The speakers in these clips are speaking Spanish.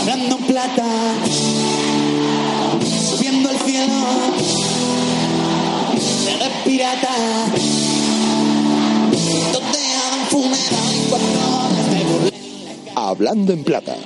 Hablando en plata, subiendo al cielo, eres pirata, donde hagan funeral y cuando me burlen. Hablando en plata,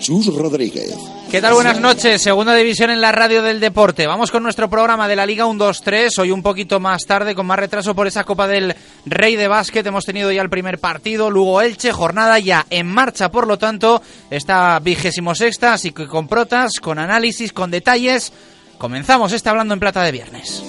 Chus Rodríguez. ¿Qué tal? Buenas noches. Segunda división en la radio del deporte. Vamos con nuestro programa de la Liga 1-2-3. Hoy un poquito más tarde, con más retraso por esa Copa del Rey de Básquet. Hemos tenido ya el primer partido, Lugo-Elche, jornada ya en marcha, por lo tanto, esta vigésimo sexta, así que con protas, con análisis, con detalles. Comenzamos este Hablando en Plata de viernes.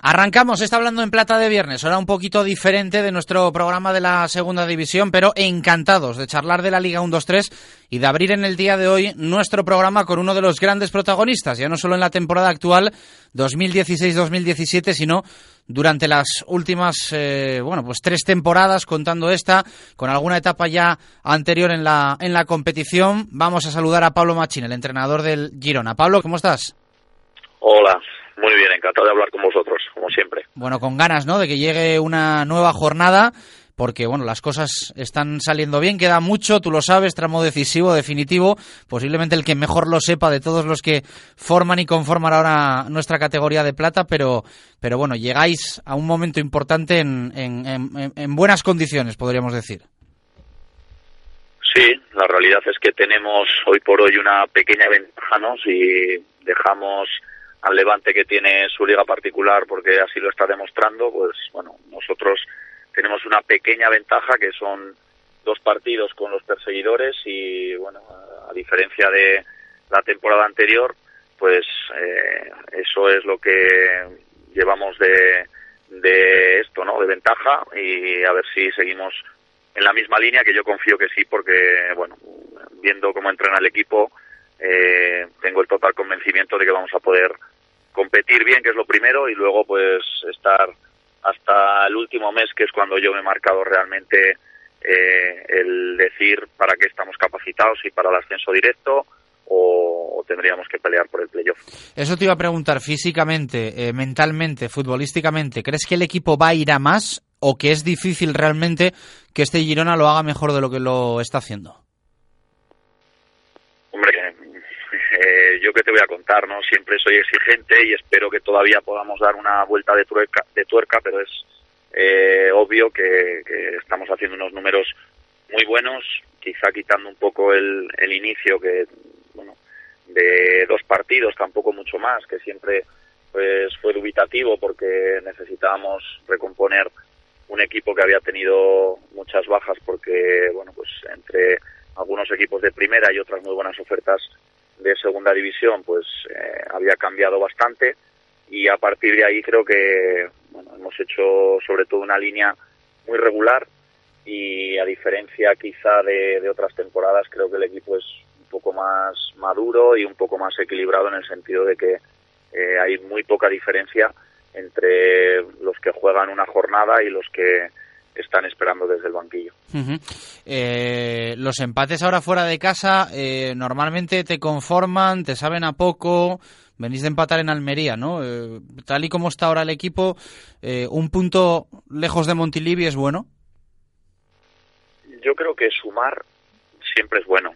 Arrancamos, está hablando en plata de viernes, hora un poquito diferente de nuestro programa de la segunda división, pero encantados de charlar de la Liga 1-2-3 y de abrir en el día de hoy nuestro programa con uno de los grandes protagonistas, ya no solo en la temporada actual 2016-2017, sino durante las últimas, eh, bueno, pues tres temporadas, contando esta, con alguna etapa ya anterior en la, en la competición. Vamos a saludar a Pablo Machín, el entrenador del Girona. Pablo, ¿cómo estás? Hola, muy bien, encantado de hablar con vosotros, como siempre. Bueno, con ganas, ¿no? De que llegue una nueva jornada, porque, bueno, las cosas están saliendo bien, queda mucho, tú lo sabes, tramo decisivo, definitivo, posiblemente el que mejor lo sepa de todos los que forman y conforman ahora nuestra categoría de plata, pero, pero bueno, llegáis a un momento importante en, en, en, en buenas condiciones, podríamos decir. Sí, la realidad es que tenemos hoy por hoy una pequeña ventaja, ¿no? Si dejamos al Levante que tiene su liga particular porque así lo está demostrando, pues bueno, nosotros tenemos una pequeña ventaja que son dos partidos con los perseguidores y bueno, a diferencia de la temporada anterior, pues eh, eso es lo que llevamos de, de esto, ¿no? De ventaja y a ver si seguimos en la misma línea que yo confío que sí porque bueno, viendo cómo entrena el equipo, eh, tengo el total convencimiento de que vamos a poder competir bien, que es lo primero, y luego pues estar hasta el último mes, que es cuando yo me he marcado realmente eh, el decir para qué estamos capacitados, y para el ascenso directo o, o tendríamos que pelear por el playoff. Eso te iba a preguntar, físicamente, eh, mentalmente, futbolísticamente, ¿crees que el equipo va a ir a más o que es difícil realmente que este Girona lo haga mejor de lo que lo está haciendo? Hombre, yo que te voy a contar, ¿no? Siempre soy exigente y espero que todavía podamos dar una vuelta de tuerca, de tuerca pero es eh, obvio que, que estamos haciendo unos números muy buenos, quizá quitando un poco el, el inicio que, bueno, de dos partidos, tampoco mucho más, que siempre pues fue dubitativo porque necesitábamos recomponer un equipo que había tenido muchas bajas porque, bueno, pues entre algunos equipos de primera y otras muy buenas ofertas de segunda división, pues eh, había cambiado bastante. Y a partir de ahí creo que bueno, hemos hecho sobre todo una línea muy regular. Y a diferencia quizá de, otras temporadas creo que el equipo es un poco más maduro y un poco más equilibrado en el sentido de que eh, hay muy poca diferencia entre los que juegan una jornada y los que están esperando desde el banquillo. Uh -huh. eh, los empates ahora fuera de casa eh, normalmente te conforman, te saben a poco. Venís de empatar en Almería, ¿no? Eh, tal y como está ahora el equipo, eh, un punto lejos de Montilivi es bueno. Yo creo que sumar siempre es bueno.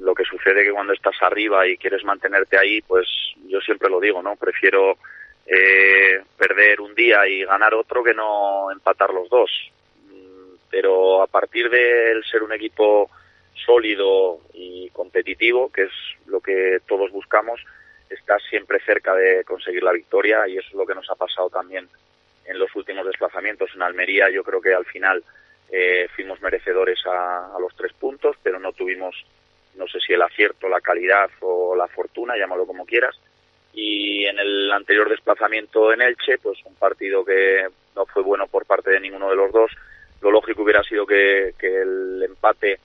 Lo que sucede que cuando estás arriba y quieres mantenerte ahí, pues yo siempre lo digo, ¿no? Prefiero eh, perder un día y ganar otro que no empatar los dos. Pero a partir de ser un equipo sólido y competitivo, que es lo que todos buscamos, estás siempre cerca de conseguir la victoria y eso es lo que nos ha pasado también en los últimos desplazamientos. En Almería yo creo que al final eh, fuimos merecedores a, los tres puntos, pero no tuvimos, no sé si el acierto, la calidad o la fortuna, llámalo como quieras. Y en el anterior desplazamiento en Elche, pues un partido que no fue bueno por parte de ninguno de los dos. Lo lógico hubiera sido que, el empate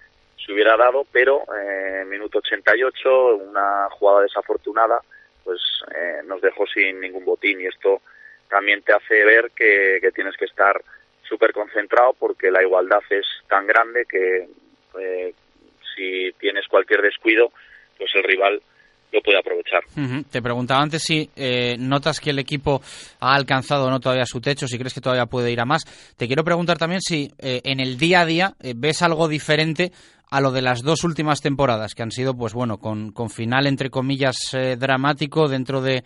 se hubiera dado, pero eh, en minuto 88, una jugada desafortunada, pues eh, nos dejó sin ningún botín. Y esto también te hace ver que, tienes que estar súper concentrado porque la igualdad es tan grande que eh, si tienes cualquier descuido, pues el rival lo puede aprovechar. Te preguntaba antes si eh, notas que el equipo ha alcanzado no todavía su techo, si crees que todavía puede ir a más. Te quiero preguntar también si eh, en el día a día ves algo diferente a lo de las dos últimas temporadas, que han sido, pues bueno, con, con final entre comillas dramático dentro de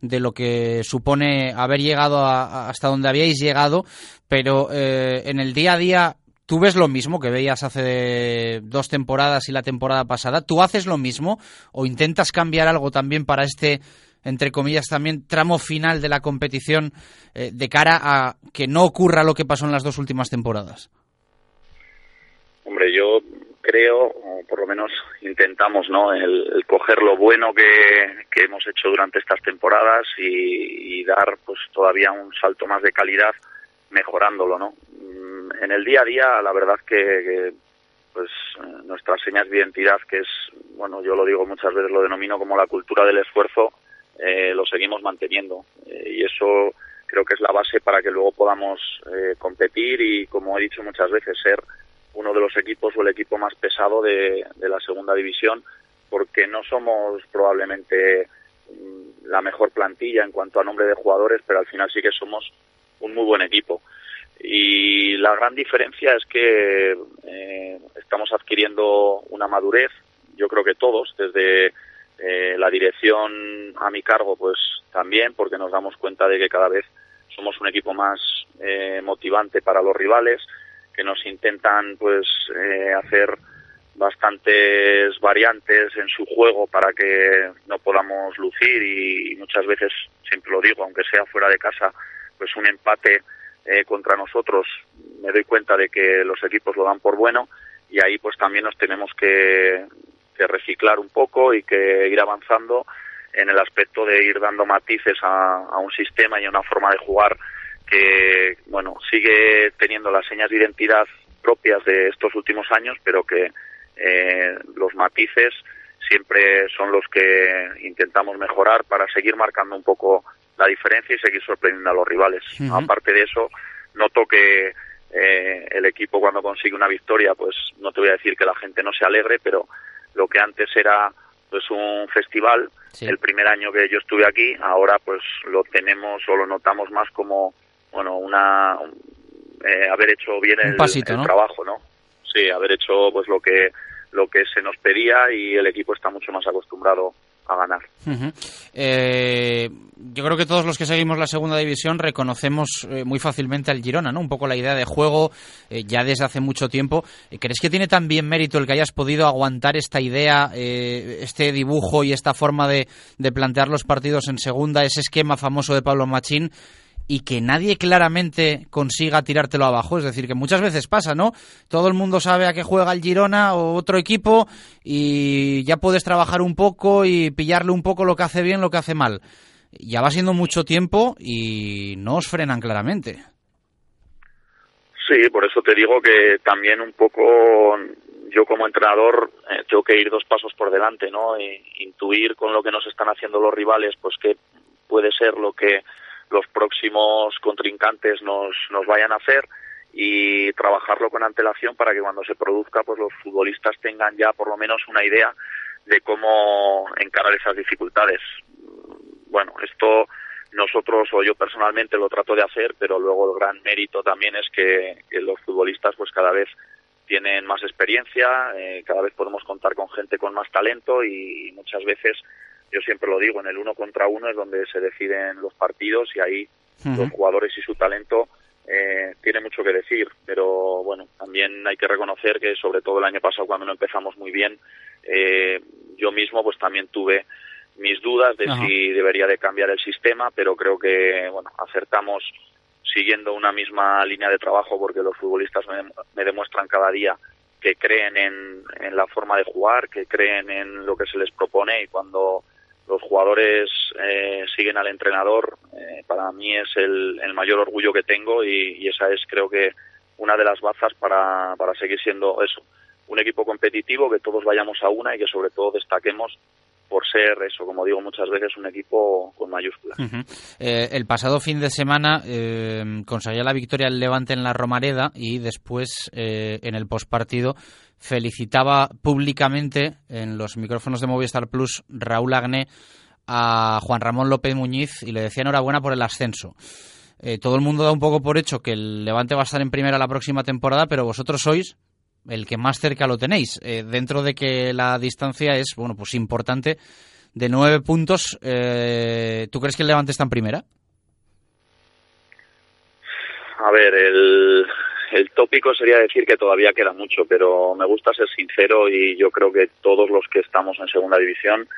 de lo que supone haber llegado hasta donde habíais llegado, pero eh, en el día a día tú ves lo mismo que veías hace dos temporadas y la temporada pasada. ¿Tú haces lo mismo o intentas cambiar algo también para este entre comillas, también tramo final de la competición eh, de cara a que no ocurra lo que pasó en las dos últimas temporadas? Hombre, yo creo, o por lo menos intentamos, ¿no? El, coger lo bueno que, que, hemos hecho durante estas temporadas y, dar, pues, todavía un salto más de calidad mejorándolo, ¿no? En el día a día, la verdad que, pues, nuestras señas de identidad, que es, bueno, yo lo digo muchas veces, lo denomino como la cultura del esfuerzo, eh, lo seguimos manteniendo eh, y eso creo que es la base para que luego podamos eh, competir y, como he dicho muchas veces, ser uno de los equipos o el equipo más pesado de, la segunda división, porque no somos probablemente mm, la mejor plantilla en cuanto a nombre de jugadores, pero al final sí que somos un muy buen equipo. Y la gran diferencia es que eh, estamos adquiriendo una madurez, yo creo que todos, desde eh, la dirección a mi cargo, pues también, porque nos damos cuenta de que cada vez somos un equipo más eh, motivante para los rivales, que nos intentan pues eh, hacer bastantes variantes en su juego para que no podamos lucir y, muchas veces siempre lo digo aunque sea fuera de casa pues un empate eh, contra nosotros me doy cuenta de que los equipos lo dan por bueno y ahí pues también nos tenemos que, que reciclar un poco y que ir avanzando en el aspecto de ir dando matices a, un sistema y a una forma de jugar que bueno sigue teniendo las señas de identidad propias de estos últimos años, pero que eh, los matices siempre son los que intentamos mejorar para seguir marcando un poco la diferencia y seguir sorprendiendo a los rivales. Aparte de eso, noto que eh, el equipo cuando consigue una victoria, pues no te voy a decir que la gente no se alegre, pero lo que antes era pues un festival, el primer año que yo estuve aquí, ahora pues lo tenemos o lo notamos más como bueno, una eh, haber hecho bien el, trabajo, ¿no? Sí, haber hecho pues lo que lo que se nos pedía y el equipo está mucho más acostumbrado a ganar. Eh, yo creo que todos los que seguimos la segunda división reconocemos eh, muy fácilmente al Girona, ¿no? Un poco la idea de juego ya desde hace mucho tiempo. ¿Crees que tiene también mérito el que hayas podido aguantar esta idea, este dibujo y esta forma de, de plantear los partidos en segunda, ese esquema famoso de Pablo Machín? Y que nadie claramente consiga tirártelo abajo. Es decir, que muchas veces pasa, ¿no? Todo el mundo sabe a qué juega el Girona o otro equipo y ya puedes trabajar un poco y pillarle un poco lo que hace bien, lo que hace mal. Ya va siendo mucho tiempo y no os frenan claramente. Sí, por eso te digo que también un poco yo como entrenador eh, tengo que ir dos pasos por delante, ¿no? E intuir con lo que nos están haciendo los rivales, pues que puede ser lo que los próximos contrincantes nos, nos vayan a hacer y trabajarlo con antelación para que cuando se produzca pues los futbolistas tengan ya por lo menos una idea de cómo encarar esas dificultades. Bueno, esto nosotros o yo personalmente lo trato de hacer, pero luego el gran mérito también es que, los futbolistas pues cada vez tienen más experiencia, eh, cada vez podemos contar con gente con más talento y muchas veces yo siempre lo digo, en el uno contra uno es donde se deciden los partidos y ahí los jugadores y su talento eh, tiene mucho que decir, pero bueno, también hay que reconocer que sobre todo el año pasado cuando no empezamos muy bien, eh, yo mismo pues también tuve mis dudas de si debería de cambiar el sistema, pero creo que bueno acertamos siguiendo una misma línea de trabajo porque los futbolistas me, me demuestran cada día que creen en, en la forma de jugar, que creen en lo que se les propone y cuando los jugadores eh, siguen al entrenador, eh, para mí es el, el mayor orgullo que tengo y, esa es creo que una de las bazas para, para seguir siendo eso, un equipo competitivo, que todos vayamos a una y que sobre todo destaquemos por ser eso, como digo muchas veces, un equipo con mayúsculas. Eh, el pasado fin de semana eh, conseguía la victoria el Levante en la Romareda y después eh, en el postpartido felicitaba públicamente en los micrófonos de Movistar Plus Raúl Agné a Juan Ramón López Muñiz y le decía enhorabuena por el ascenso. Eh, todo el mundo da un poco por hecho que el Levante va a estar en primera la próxima temporada, pero vosotros sois el que más cerca lo tenéis, eh, dentro de que la distancia es, bueno, pues importante, de nueve puntos. eh, ¿Tú crees que el Levante está en primera? A ver, el, el tópico sería decir que todavía queda mucho, pero me gusta ser sincero y yo creo que todos los que estamos en segunda división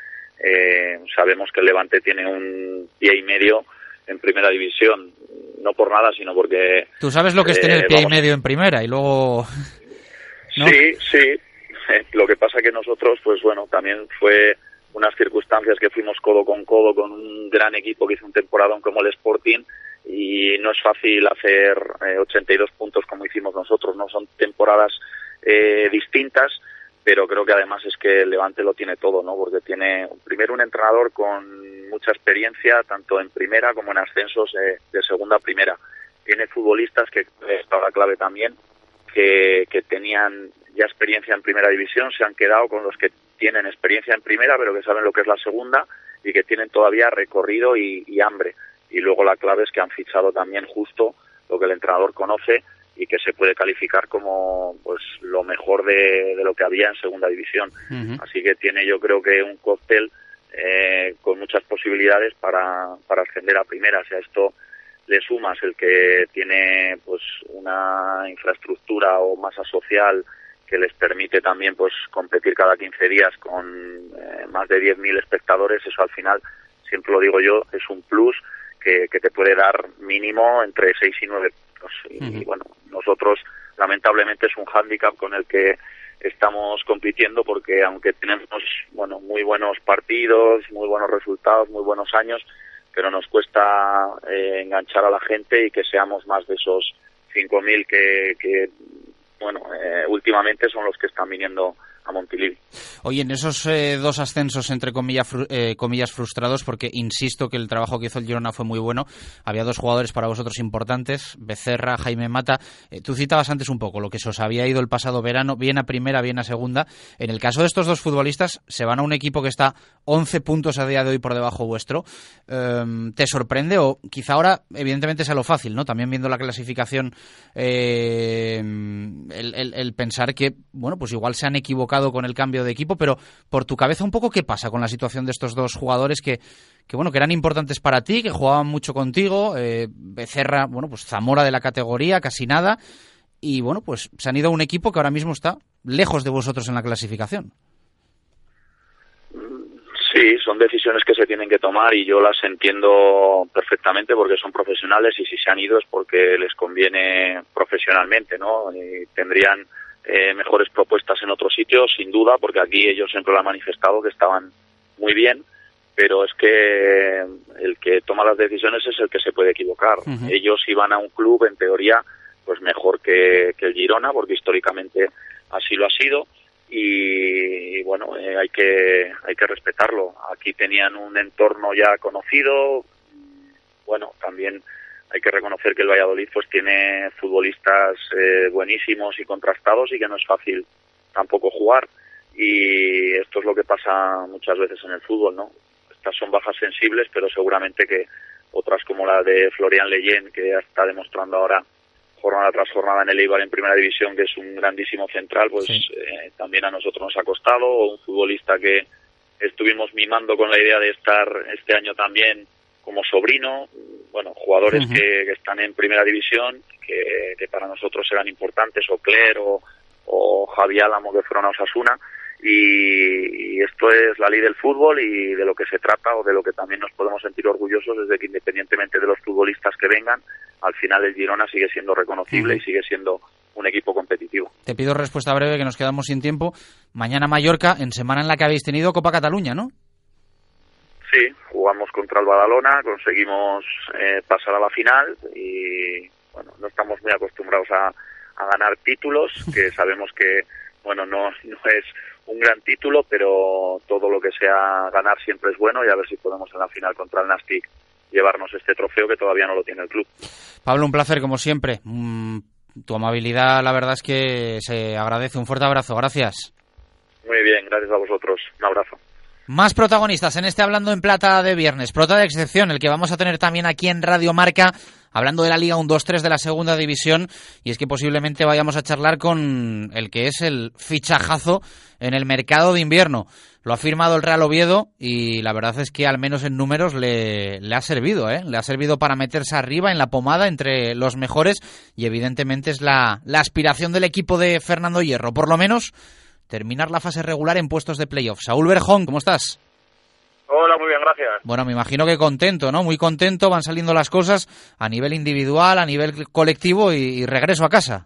eh, sabemos que el Levante tiene un pie y medio en primera división, no por nada, sino porque... Tú sabes lo que es Eh, tener pie y medio en primera y luego... ¿no? Sí, sí. Lo que pasa que nosotros, pues bueno, también fue unas circunstancias que fuimos codo con codo con un gran equipo que hizo un temporadón como el Sporting y no es fácil hacer eh, 82 puntos como hicimos nosotros, no son temporadas eh, distintas, pero creo que además es que el Levante lo tiene todo, ¿no? Porque tiene primero un entrenador con mucha experiencia tanto en primera como en ascensos eh, de segunda a primera. Tiene futbolistas que es la clave también que, que tenían ya experiencia en primera división se han quedado con los que tienen experiencia en primera pero que saben lo que es la segunda y que tienen todavía recorrido y hambre y luego la clave es que han fichado también justo lo que el entrenador conoce y que se puede calificar como pues lo mejor de, de lo que había en segunda división así que tiene yo creo que un cóctel eh, con muchas posibilidades para, para ascender a primera. Si a esto le sumas el que tiene pues una infraestructura o masa social que les permite también pues competir cada 15 días con eh, más de 10.000 espectadores, eso al final, siempre lo digo yo, es un plus que, que te puede dar mínimo entre 6 y 9 puntos. Y, Ujú. bueno, nosotros lamentablemente es un hándicap con el que estamos compitiendo porque aunque tenemos bueno muy buenos partidos, muy buenos resultados, muy buenos años, pero nos cuesta eh, enganchar a la gente y que seamos más de esos 5.000 que, que bueno eh, últimamente son los que están viniendo a Montilivi. Oye, en esos eh, dos ascensos, entre comillas, eh, comillas, frustrados, porque insisto que el trabajo que hizo el Girona fue muy bueno, había dos jugadores para vosotros importantes, Becerra, Jaime Mata. Eh, tú citabas antes un poco lo que se os había ido el pasado verano, bien a primera, bien a segunda. En el caso de estos dos futbolistas, se van a un equipo que está 11 puntos a día de hoy por debajo vuestro. Em, ¿Te sorprende? O quizá ahora, evidentemente, sea lo fácil, ¿no? También viendo la clasificación, el pensar que, bueno, pues igual se han equivocado con el cambio de equipo, pero por tu cabeza un poco, ¿qué pasa con la situación de estos dos jugadores que, que bueno, que eran importantes para ti, que jugaban mucho contigo? eh, Becerra, bueno, pues Zamora de la categoría, casi nada. Y bueno, pues se han ido a un equipo que ahora mismo está lejos de vosotros en la clasificación. Sí, son decisiones que se tienen que tomar y yo las entiendo perfectamente porque son profesionales y si se han ido es porque les conviene profesionalmente, ¿no? Tendrían eh, mejores propuestas en otros sitios, sin duda, porque aquí ellos siempre lo han manifestado que estaban muy bien, pero es que el que toma las decisiones es el que se puede equivocar. Ellos iban a un club, en teoría, pues mejor que, que el Girona, porque históricamente así lo ha sido y, y bueno eh, hay que hay que respetarlo aquí tenían un entorno ya conocido bueno también hay que reconocer que el Valladolid pues tiene futbolistas eh, buenísimos y contrastados y que no es fácil tampoco jugar y esto es lo que pasa muchas veces en el fútbol no estas son bajas sensibles pero seguramente que otras como la de Florian Leyen que está demostrando ahora jornada tras jornada en el Eibar en primera división, que es un grandísimo central, pues Sí. eh, también a nosotros nos ha costado. O un futbolista que estuvimos mimando con la idea de estar este año también como sobrino. Bueno, jugadores que, que están en primera división, que, que para nosotros eran importantes, o Cler o, o Javi Álamo, que fueron a Osasuna. y, y esto es la ley del fútbol y de lo que se trata o de lo que también nos podemos sentir orgullosos desde que independientemente de los futbolistas que vengan, al final el Girona sigue siendo reconocible y sigue siendo un equipo competitivo. Te pido respuesta breve que nos quedamos sin tiempo. Mañana Mallorca, en semana en la que habéis tenido Copa Cataluña, ¿no? Sí, jugamos contra el Badalona, conseguimos eh, pasar a la final y bueno, no estamos muy acostumbrados a, a ganar títulos, que sabemos que bueno no, no es un gran título, pero todo lo que sea ganar siempre es bueno y a ver si podemos en la final contra el Nastic llevarnos este trofeo que todavía no lo tiene el club. Pablo, un placer como siempre. Mm, tu amabilidad, la verdad es que se agradece. Un fuerte abrazo. Gracias. Muy bien, gracias a vosotros. Un abrazo. Más protagonistas en este Hablando en Plata de viernes. Prota de excepción, el que vamos a tener también aquí en Radio Marca, hablando de la Liga 1-2-3 de la Segunda División. Y es que posiblemente vayamos a charlar con el que es el fichajazo en el mercado de invierno. Lo ha firmado el Real Oviedo y la verdad es que al menos en números le, ha servido, ¿eh? Le ha servido para meterse arriba en la pomada entre los mejores y evidentemente es la aspiración del equipo de Fernando Hierro. Por lo menos terminar la fase regular en puestos de playoff. Saúl Berjón, ¿cómo estás? Hola, muy bien, gracias. Bueno, me imagino que contento, ¿no? Muy contento, van saliendo las cosas a nivel individual, a nivel colectivo y, y regreso a casa.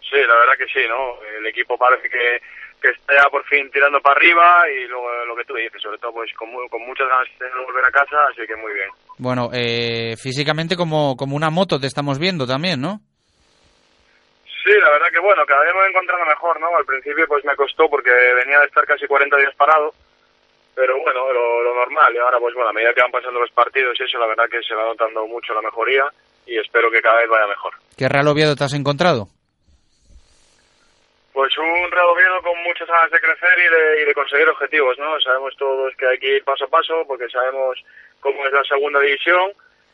Sí, la verdad que sí, ¿no? El equipo parece que, que está ya por fin tirando para arriba y lo, lo que tú dices, sobre todo pues con, con muchas ganas de volver a casa, así que muy bien. Bueno, eh, físicamente como, como una moto te estamos viendo también, ¿no? Sí, la verdad que bueno, cada vez me voy encontrando mejor, ¿no? Al principio pues me costó porque venía de estar casi 40 días parado, pero bueno, lo, lo normal. Y ahora pues bueno, a medida que van pasando los partidos y eso, la verdad que se va notando mucho la mejoría y espero que cada vez vaya mejor. ¿Qué Real Oviedo te has encontrado? Pues un Real Oviedo con muchas ganas de crecer y de, y de conseguir objetivos, ¿no? Sabemos todos que hay que ir paso a paso porque sabemos cómo es la segunda división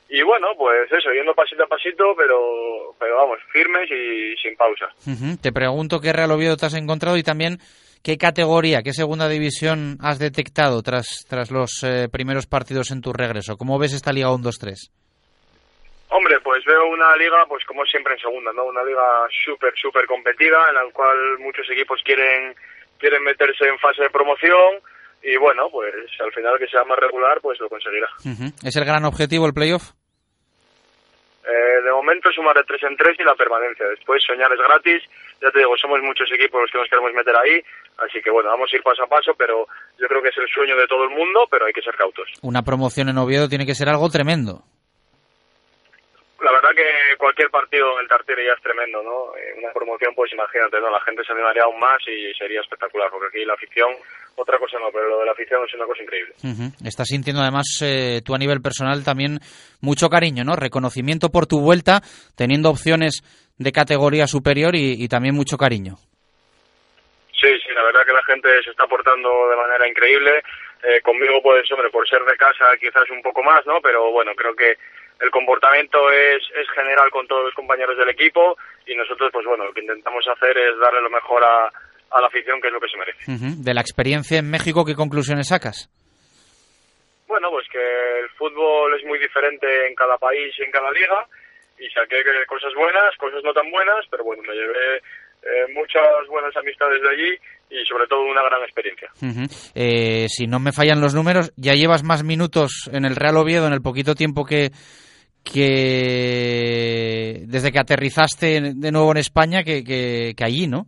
y bueno, pues eso, yendo pasito a pasito, pero, pero vamos, firmes y sin pausa. Te pregunto qué Real Oviedo te has encontrado y también qué categoría, qué segunda división has detectado tras, tras los eh, primeros partidos en tu regreso. ¿Cómo ves esta Liga 1-2-3? Hombre, pues veo una liga, pues como siempre en segunda, ¿no? Una liga súper, súper competida, en la cual muchos equipos quieren, quieren meterse en fase de promoción y bueno, pues al final que sea más regular, pues lo conseguirá. ¿Es el gran objetivo el playoff? Eh, de momento sumar de tres en tres y la permanencia. Después soñar es gratis. Ya te digo, somos muchos equipos los que nos queremos meter ahí. Así que bueno, vamos a ir paso a paso, pero yo creo que es el sueño de todo el mundo, pero hay que ser cautos. Una promoción en Oviedo tiene que ser algo tremendo. La verdad que cualquier partido en el Tartiere ya es tremendo, ¿no? Eh, una promoción, pues imagínate, ¿no? La gente se animaría aún más y sería espectacular, porque aquí la afición, otra cosa no, pero lo de la afición es una cosa increíble. Estás sintiendo además eh, tú a nivel personal también mucho cariño, ¿no? Reconocimiento por tu vuelta, teniendo opciones de categoría superior y, y también mucho cariño. Sí, sí, la verdad que la gente se está portando de manera increíble. Eh, conmigo, pues, hombre, por ser de casa quizás un poco más, ¿no? Pero bueno, creo que el comportamiento es, es general con todos los compañeros del equipo y nosotros, pues bueno, lo que intentamos hacer es darle lo mejor a, a la afición, que es lo que se merece. De la experiencia en México, ¿qué conclusiones sacas? Bueno, pues que el fútbol es muy diferente en cada país y en cada liga y saqué que cosas buenas, cosas no tan buenas, pero bueno, me llevé eh, muchas buenas amistades de allí y sobre todo una gran experiencia. Eh, si no me fallan los números, ya llevas más minutos en el Real Oviedo en el poquito tiempo que, que desde que aterrizaste de nuevo en España que, que, que allí, ¿no?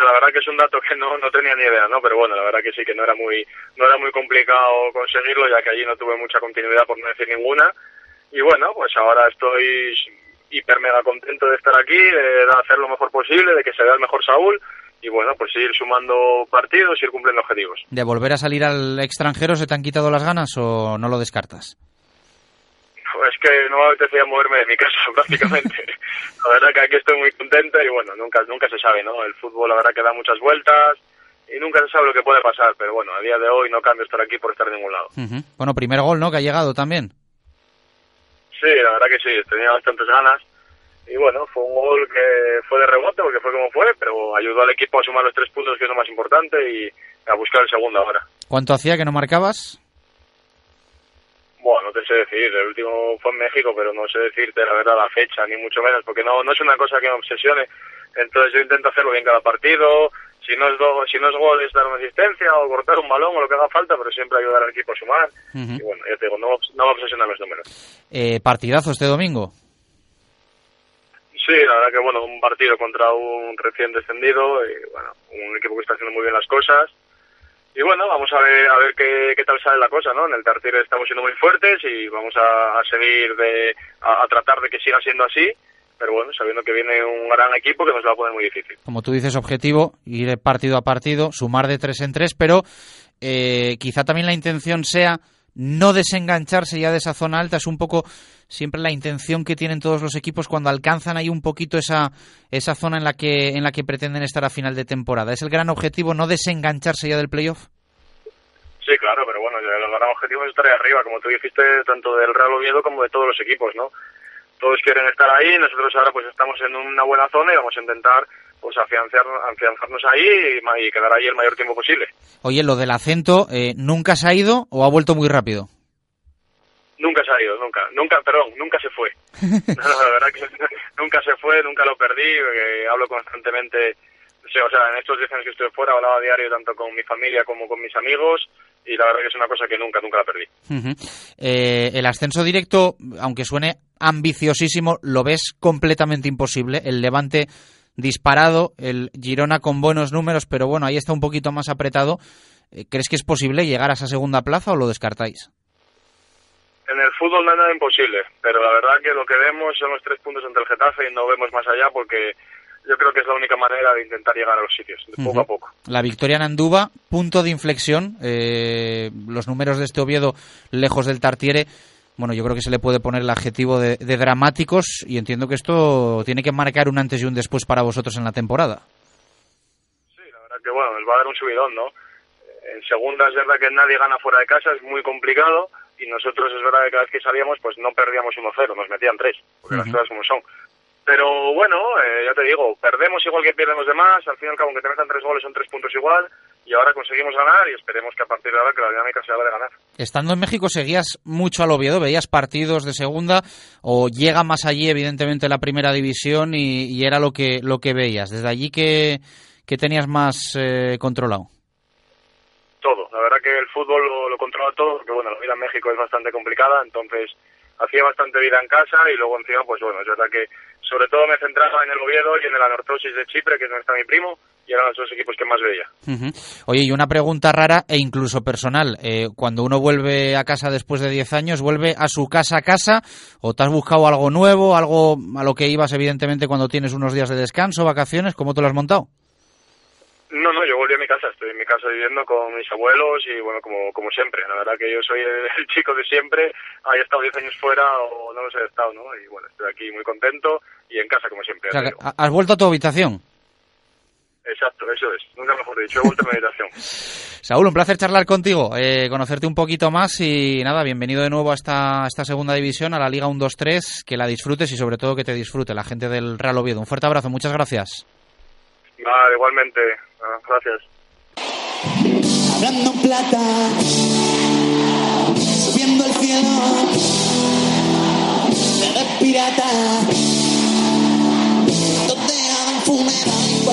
La verdad que es un dato que no, no tenía ni idea, ¿no? Pero bueno, la verdad que sí, que no era muy no era muy complicado conseguirlo, ya que allí no tuve mucha continuidad, por no decir ninguna. Y bueno, pues ahora estoy hiper mega contento de estar aquí, de hacer lo mejor posible, de que se vea el mejor Saúl y bueno, pues ir sumando partidos ir cumpliendo objetivos. ¿De volver a salir al extranjero se te han quitado las ganas o no lo descartas? Es que no me apetecía moverme de mi casa prácticamente. la verdad que aquí estoy muy contento y bueno, nunca nunca se sabe, ¿no? El fútbol la verdad que da muchas vueltas y nunca se sabe lo que puede pasar, pero bueno, a día de hoy no cambio estar aquí por estar en ningún lado. Bueno, primer gol, ¿no? Que ha llegado también. Sí, la verdad que sí, tenía bastantes ganas. Y bueno, fue un gol que fue de rebote, porque fue como fue, pero ayudó al equipo a sumar los tres puntos, que es lo más importante, y a buscar el segundo ahora. ¿Cuánto hacía que no marcabas? Bueno, no te sé decir, el último fue en México, pero no sé decirte la verdad la fecha, ni mucho menos, porque no, no es una cosa que me obsesione. Entonces yo intento hacerlo bien cada partido, Si no es do- si no es gol es dar una asistencia o cortar un balón o lo que haga falta, pero siempre ayudar al equipo a sumar. Ujú. Y bueno, ya te digo, no, no me obsesionan los números. Eh, partidazo este domingo. Sí, la verdad que bueno, un partido contra un recién descendido, y, bueno, un equipo que está haciendo muy bien las cosas. Y bueno, vamos a ver a ver qué, qué tal sale la cosa, ¿no? En el Tartiere estamos siendo muy fuertes y vamos a, seguir de a, tratar de que siga siendo así, pero bueno, sabiendo que viene un gran equipo que nos va a poner muy difícil. Como tú dices, objetivo, ir partido a partido, sumar de tres en tres, pero eh, quizá también la intención sea no desengancharse ya de esa zona alta. Es un poco siempre la intención que tienen todos los equipos cuando alcanzan ahí un poquito esa, esa zona en la, que, en la que pretenden estar a final de temporada. ¿Es el gran objetivo no desengancharse ya del playoff? Sí, claro, pero bueno, el gran objetivo es estar ahí arriba, como tú dijiste, tanto del Real Oviedo como de todos los equipos, ¿no? Todos quieren estar ahí, nosotros ahora pues estamos en una buena zona y vamos a intentar pues afianzar, afianzarnos ahí y, quedar ahí el mayor tiempo posible. Oye, lo del acento, eh, ¿nunca se ha ido o ha vuelto muy rápido? Nunca se ha ido, nunca, nunca, perdón, nunca se fue. No, la verdad que nunca se fue, nunca lo perdí, eh, hablo constantemente, o sea, o sea, en estos 10 años que estuve fuera hablaba a diario tanto con mi familia como con mis amigos y la verdad que es una cosa que nunca, nunca la perdí. Eh, el ascenso directo, aunque suene ambiciosísimo, lo ves completamente imposible. El Levante disparado, el Girona con buenos números, pero bueno, ahí está un poquito más apretado. Eh, ¿Crees que es posible llegar a esa segunda plaza o lo descartáis? En el fútbol no hay nada imposible, pero la verdad que lo que vemos son los tres puntos entre el Getafe y no vemos más allá porque yo creo que es la única manera de intentar llegar a los sitios, de poco a poco. La victoria en Andúba, punto de inflexión. eh, los números de este Oviedo lejos del Tartiere. Bueno, yo creo que se le puede poner el adjetivo de, de dramáticos y entiendo que esto tiene que marcar un antes y un después para vosotros en la temporada. Sí, la verdad que bueno, nos va a dar un subidón, ¿no? En segunda es verdad que nadie gana fuera de casa, es muy complicado y nosotros es verdad que cada vez que salíamos pues no perdíamos 1-0, nos metían 3, porque las cosas como son. Pero bueno, eh, ya te digo, perdemos igual que pierden los demás, al fin y al cabo aunque te metan tres goles son tres puntos igual y ahora conseguimos ganar y esperemos que a partir de ahora que la dinámica sea la de ganar. Estando en México, ¿seguías mucho al Oviedo? ¿Veías partidos de segunda? ¿O llega más allí, evidentemente, la primera división y, y era lo que, lo que veías? ¿Desde allí que, que tenías más eh, controlado? todo. La verdad que el fútbol lo, lo controla todo, porque bueno, la vida en México es bastante complicada, entonces hacía bastante vida en casa y luego encima, pues bueno, es verdad que sobre todo me centraba en el Oviedo y en el Anorthosis de Chipre, que es donde está mi primo, y eran los dos equipos que más veía. Oye, y una pregunta rara e incluso personal. Eh, cuando uno vuelve a casa después de 10 años, ¿vuelve a su casa a casa o te has buscado algo nuevo, algo a lo que ibas evidentemente cuando tienes unos días de descanso, vacaciones? ¿Cómo te lo has montado? No, no, yo volví a mi casa, estoy en mi casa viviendo con mis abuelos y bueno, como, como siempre, la verdad que yo soy el, chico de siempre, haya estado 10 años fuera o no los he estado, ¿no? Y bueno, estoy aquí muy contento y en casa como siempre. O sea. ¿Has vuelto a tu habitación? Exacto, eso es, nunca mejor dicho, he vuelto a mi habitación. Saúl, un placer charlar contigo, eh, conocerte un poquito más y nada, bienvenido de nuevo a esta, a esta segunda división, a la Liga 1-2-3, que la disfrutes y sobre todo que te disfrute la gente del Real Oviedo. Un fuerte abrazo, muchas gracias. Vale, igualmente, gracias. Hablando plata, subiendo al cielo, eres pirata. Donde hagan funeral y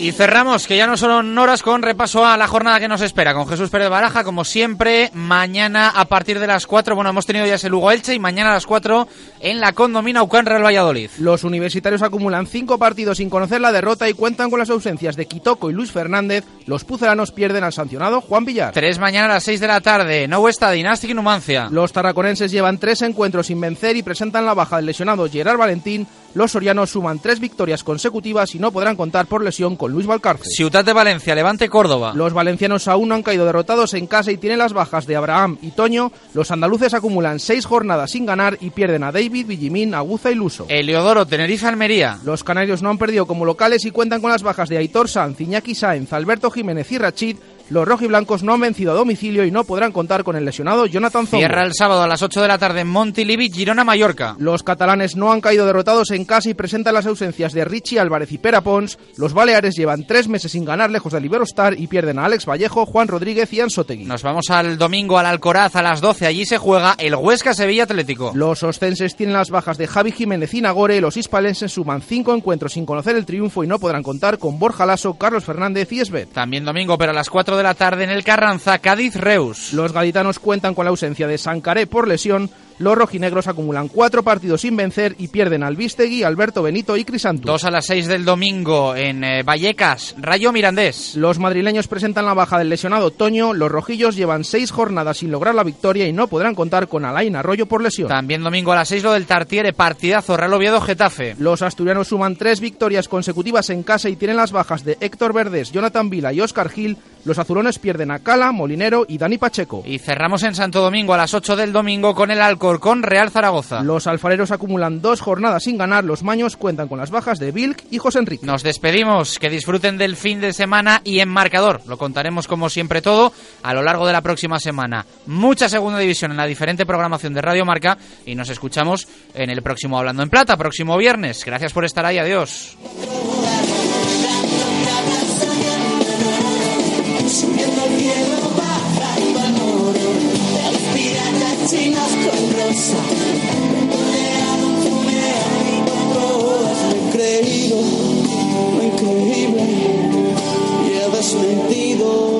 Y cerramos, que ya no son horas, con repaso a la jornada que nos espera, con Jesús Pérez Baraja, como siempre, mañana a partir de las 4, bueno, hemos tenido ya ese Lugo Elche, y mañana a las 4 en la Condomina Ucán Real Valladolid. Los universitarios acumulan cinco partidos sin conocer la derrota y cuentan con las ausencias de Quitoco y Luis Fernández. Los pucelanos pierden al sancionado Juan Villar. Tres mañana a las 6 de la tarde, No Está Dinástica y Numancia. Los tarraconenses llevan tres encuentros sin vencer y presentan la baja del lesionado Gerard Valentín. Los sorianos suman tres victorias consecutivas y no podrán contar por lesión con Luis Valcarce. Ciudad de Valencia, Levante Córdoba. Los valencianos aún no han caído derrotados en casa y tienen las bajas de Abraham y Toño. Los andaluces acumulan seis jornadas sin ganar y pierden a David, Villimín, Aguza y Luso. Eliodoro, Tenerife, Almería. Los canarios no han perdido como locales y cuentan con las bajas de Aitor Sanz, Iñaki Sáenz, Alberto Jiménez y Rachid. Los rojiblancos no han vencido a domicilio y no podrán contar con el lesionado Jonathan Zongo. Cierra el sábado a las 8 de la tarde en Montilivi, Girona, Mallorca. Los catalanes no han caído derrotados en casa y presentan las ausencias de Richie Álvarez y Pera Pons. Los baleares llevan tres meses sin ganar lejos del Iberostar y pierden a Alex Vallejo, Juan Rodríguez y Ansotegui. Nos vamos al domingo al Alcoraz a las 12. Allí se juega el Huesca-Sevilla Atlético. Los ostenses tienen las bajas de Javi Jiménez y Nagore. Los hispalenses suman cinco encuentros sin conocer el triunfo y no podrán contar con Borja Lasso, Carlos Fernández y Esbet. También domingo, pero a las 4 de la tarde en el Carranza, Cádiz-Reus. Los gaditanos cuentan con la ausencia de Sancaré por lesión. Los rojinegros acumulan cuatro partidos sin vencer y pierden al Vistegui, Alberto Benito y Crisanto. Dos a las 6 del domingo en eh, Vallecas, Rayo Mirandés. Los madrileños presentan la baja del lesionado Toño. Los rojillos llevan seis jornadas sin lograr la victoria y no podrán contar con Alain Arroyo por lesión. También domingo a las 6 lo del Tartiere, partidazo, Real Oviedo, Getafe. Los asturianos suman tres victorias consecutivas en casa y tienen las bajas de Héctor Verdes, Jonathan Vila y Oscar Gil. Los azulones pierden a Cala, Molinero y Dani Pacheco. Y cerramos en Santo Domingo a las 8 del domingo con el Alcorcón Real Zaragoza. Los alfareros acumulan dos jornadas sin ganar. Los maños cuentan con las bajas de Vilk y José Enrique. Nos despedimos, que disfruten del fin de semana y en marcador. Lo contaremos como siempre todo a lo largo de la próxima semana. Mucha segunda división en la diferente programación de Radio Marca y nos escuchamos en el próximo Hablando en Plata, próximo viernes. Gracias por estar ahí, adiós. Lo increíble, y he desmentido